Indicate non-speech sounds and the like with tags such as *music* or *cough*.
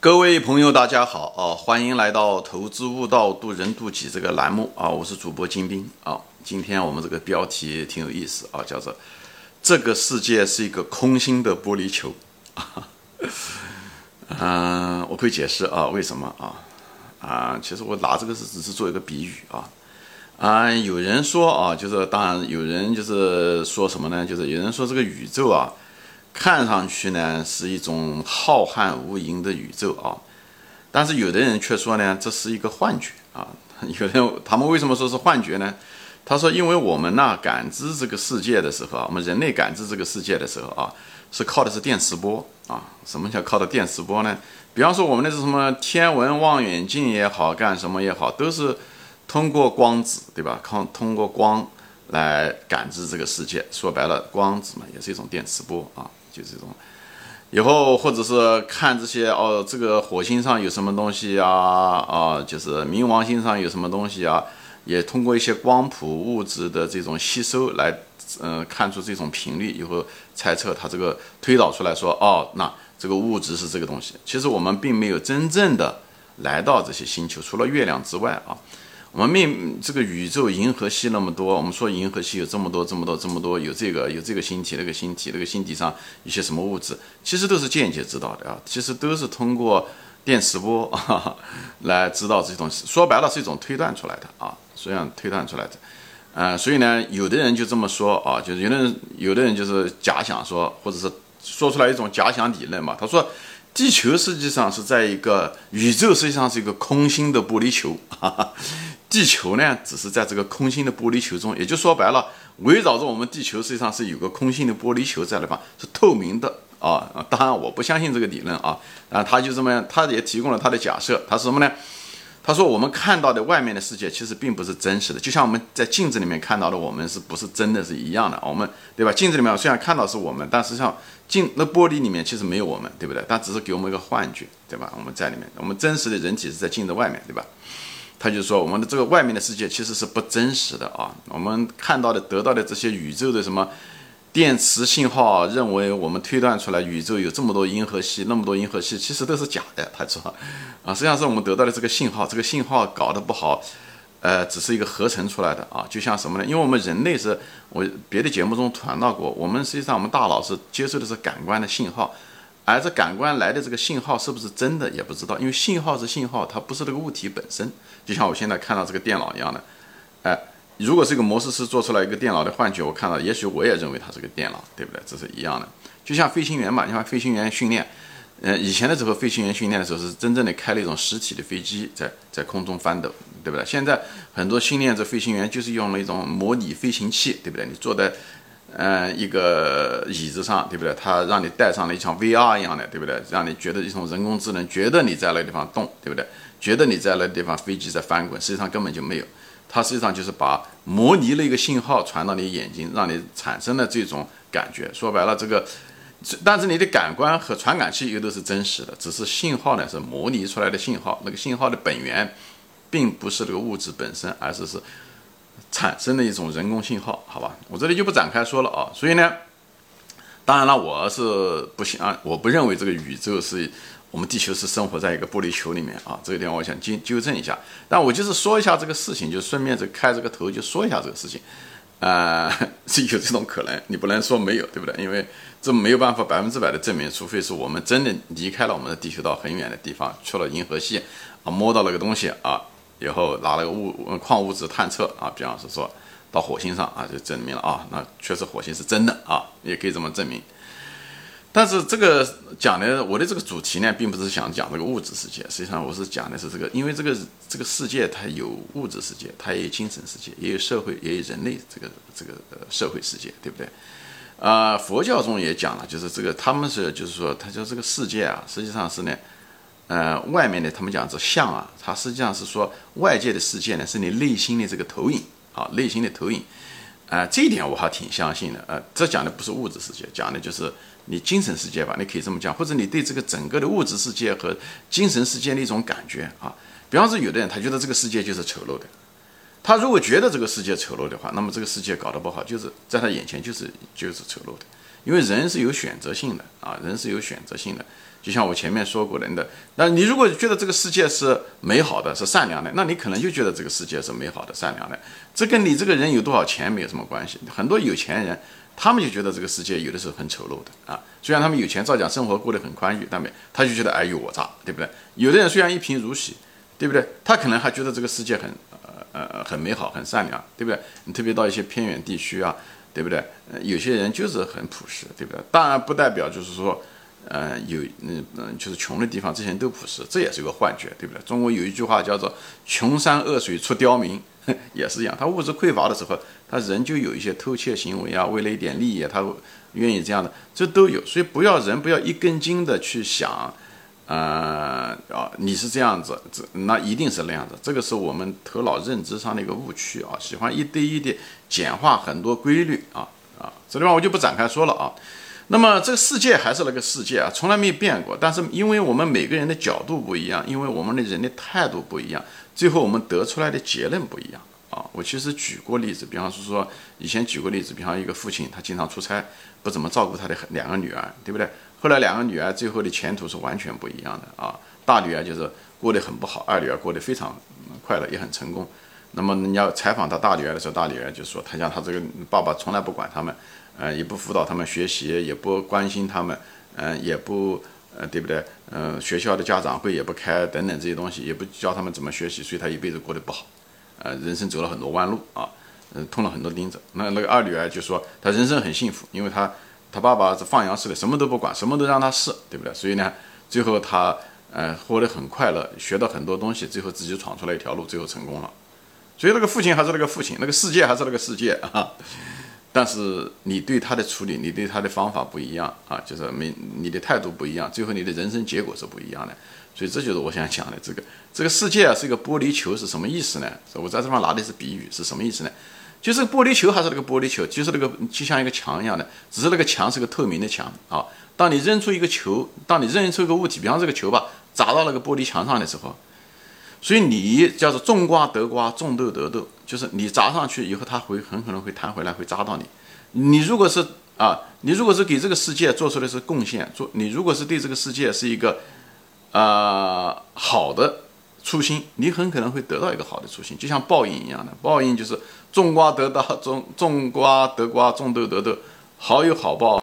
各位朋友，大家好啊！欢迎来到《投资悟道，渡人渡己》这个栏目啊！我是主播金兵啊！今天我们这个标题挺有意思啊，叫做“这个世界是一个空心的玻璃球”。啊 *laughs* 嗯，我会解释啊，为什么啊？啊，其实我拿这个是只是做一个比喻啊。啊，有人说啊，就是当然有人就是说什么呢？就是有人说这个宇宙啊。看上去呢是一种浩瀚无垠的宇宙啊，但是有的人却说呢这是一个幻觉啊。*laughs* 有人他们为什么说是幻觉呢？他说，因为我们呢感知这个世界的时候啊，我们人类感知这个世界的时候啊，是靠的是电磁波啊。什么叫靠的电磁波呢？比方说我们那是什么天文望远镜也好，干什么也好，都是通过光子对吧？靠通过光来感知这个世界。说白了，光子嘛也是一种电磁波啊。就这种，以后或者是看这些哦，这个火星上有什么东西啊？啊，就是冥王星上有什么东西啊？也通过一些光谱物质的这种吸收来，嗯，看出这种频率，以后猜测它这个推导出来说，哦，那这个物质是这个东西。其实我们并没有真正的来到这些星球，除了月亮之外啊。我们命这个宇宙银河系那么多，我们说银河系有这么多这么多这么多，有这个有这个星体那个星体那个星体上一些什么物质，其实都是间接知道的啊，其实都是通过电磁波 *laughs* 来知道这些东西。说白了是一种推断出来的啊，实际上推断出来的。呃，所以呢，有的人就这么说啊，就是有的人有的人就是假想说，或者是说出来一种假想理论嘛，他说。地球实际上是在一个宇宙，实际上是一个空心的玻璃球。哈 *laughs* 哈地球呢，只是在这个空心的玻璃球中，也就说白了，围绕着我们地球实际上是有个空心的玻璃球在那方，是透明的啊。当然，我不相信这个理论啊。啊，他就这么样，他也提供了他的假设，他是什么呢？他说我们看到的外面的世界其实并不是真实的，就像我们在镜子里面看到的我们是不是真的是一样的？我们对吧？镜子里面虽然看到是我们，但实际上。镜那玻璃里面其实没有我们，对不对？它只是给我们一个幻觉，对吧？我们在里面，我们真实的人体是在镜子外面，对吧？他就说我们的这个外面的世界其实是不真实的啊。我们看到的、得到的这些宇宙的什么电磁信号，认为我们推断出来宇宙有这么多银河系，那么多银河系，其实都是假的。他说啊，实际上是我们得到的这个信号，这个信号搞得不好。呃，只是一个合成出来的啊，就像什么呢？因为我们人类是，我别的节目中谈到过，我们实际上我们大脑是接受的是感官的信号，而这感官来的这个信号是不是真的也不知道，因为信号是信号，它不是这个物体本身。就像我现在看到这个电脑一样的，哎，如果是一个模式师做出来一个电脑的幻觉，我看到，也许我也认为它是个电脑，对不对？这是一样的。就像飞行员嘛，你看飞行员训练。呃，以前的时候，飞行员训练的时候是真正的开了一种实体的飞机在在空中翻斗，对不对？现在很多训练这飞行员就是用了一种模拟飞行器，对不对？你坐在嗯一个椅子上，对不对？他让你戴上了一像 VR 一样的，对不对？让你觉得一种人工智能，觉得你在那个地方动，对不对？觉得你在那个地方飞机在翻滚，实际上根本就没有，它实际上就是把模拟了一个信号传到你眼睛，让你产生了这种感觉。说白了，这个。但是你的感官和传感器又都是真实的，只是信号呢是模拟出来的信号，那个信号的本源，并不是这个物质本身，而是是产生的一种人工信号，好吧？我这里就不展开说了啊。所以呢，当然了，我是不想，我不认为这个宇宙是我们地球是生活在一个玻璃球里面啊。这个地方我想纠纠正一下，但我就是说一下这个事情，就顺便就开这个头就说一下这个事情。啊，*laughs* 是有这种可能，你不能说没有，对不对？因为这没有办法百分之百的证明，除非是我们真的离开了我们的地球到很远的地方，去了银河系，啊，摸到了个东西啊，以后拿了个物矿物质探测啊，比方是说到火星上啊，就证明了啊，那确实火星是真的啊，也可以这么证明。但是这个讲的我的这个主题呢，并不是想讲这个物质世界，实际上我是讲的是这个，因为这个这个世界它有物质世界，它也有精神世界，也有社会，也有人类这个这个社会世界，对不对？啊，佛教中也讲了，就是这个他们是就是说，他说这个世界啊，实际上是呢，呃，外面的他们讲这相啊，它实际上是说外界的世界呢，是你内心的这个投影啊，内心的投影。啊，这一点我还挺相信的。呃，这讲的不是物质世界，讲的就是你精神世界吧？你可以这么讲，或者你对这个整个的物质世界和精神世界的一种感觉啊。比方说，有的人他觉得这个世界就是丑陋的，他如果觉得这个世界丑陋的话，那么这个世界搞得不好，就是在他眼前就是就是丑陋的。因为人是有选择性的啊，人是有选择性的。就像我前面说过人的，那你如果觉得这个世界是美好的，是善良的，那你可能就觉得这个世界是美好的、善良的。这跟你这个人有多少钱没有什么关系。很多有钱人，他们就觉得这个世界有的时候很丑陋的啊。虽然他们有钱，照讲生活过得很宽裕，但没他就觉得哎呦我渣，对不对？有的人虽然一贫如洗，对不对？他可能还觉得这个世界很呃呃很美好、很善良，对不对？你特别到一些偏远地区啊，对不对？有些人就是很朴实，对不对？当然不代表就是说。呃，有嗯嗯，就是穷的地方，这些人都朴实，这也是一个幻觉，对不对？中国有一句话叫做“穷山恶水出刁民”，*laughs* 也是一样。他物质匮乏的时候，他人就有一些偷窃行为啊，为了一点利益，他愿意这样的，这都有。所以不要人不要一根筋的去想，呃啊，你是这样子，这那一定是那样子。这个是我们头脑认知上的一个误区啊，喜欢一对一的简化很多规律啊啊，这地方我就不展开说了啊。那么这个世界还是那个世界啊，从来没变过。但是因为我们每个人的角度不一样，因为我们的人的态度不一样，最后我们得出来的结论不一样啊。我其实举过例子，比方说说以前举过例子，比方一个父亲他经常出差，不怎么照顾他的两个女儿，对不对？后来两个女儿最后的前途是完全不一样的啊。大女儿就是过得很不好，二女儿过得非常快乐，也很成功。那么你要采访他大女儿的时候，大女儿就说，她讲她这个爸爸从来不管他们。呃，也不辅导他们学习，也不关心他们，嗯，也不，呃，对不对？嗯，学校的家长会也不开，等等这些东西，也不教他们怎么学习，所以她一辈子过得不好，呃，人生走了很多弯路啊，嗯，捅了很多钉子。那那个二女儿就说，她人生很幸福，因为她他爸爸是放羊式的，什么都不管，什么都让他试，对不对？所以呢，最后他，呃，活得很快乐，学到很多东西，最后自己闯出来一条路，最后成功了。所以那个父亲还是那个父亲，那个世界还是那个世界 *laughs* 啊。但是你对他的处理，你对他的方法不一样啊，就是没你的态度不一样，最后你的人生结果是不一样的。所以这就是我想讲的这个这个世界啊是一个玻璃球是什么意思呢？我在这方拿的是比喻是什么意思呢？就是玻璃球还是那个玻璃球，就是那个就像一个墙一样的，只是那个墙是个透明的墙啊。当你扔出一个球，当你扔出一个物体，比方这个球吧，砸到那个玻璃墙上的时候。所以你叫做种瓜得瓜，种豆得豆，就是你砸上去以后，它会很可能会弹回来，会砸到你。你如果是啊，你如果是给这个世界做出的是贡献，做你如果是对这个世界是一个啊好的初心，你很可能会得到一个好的初心，就像报应一样的。报应就是种瓜得到种种瓜得瓜，种豆得豆，好有好报。